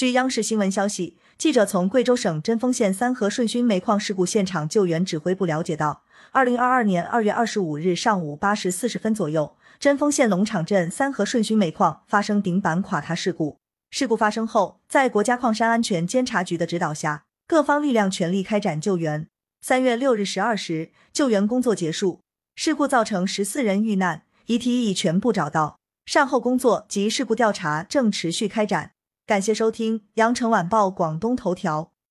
据央视新闻消息，记者从贵州省贞丰县三河顺勋煤矿事故现场救援指挥部了解到，二零二二年二月二十五日上午八时四十分左右，贞丰县龙场镇三河顺勋煤矿发生顶板垮塌事故。事故发生后，在国家矿山安全监察局的指导下，各方力量全力开展救援。三月六日十二时，救援工作结束，事故造成十四人遇难，遗体已全部找到，善后工作及事故调查正持续开展。感谢收听羊城晚报广东头条。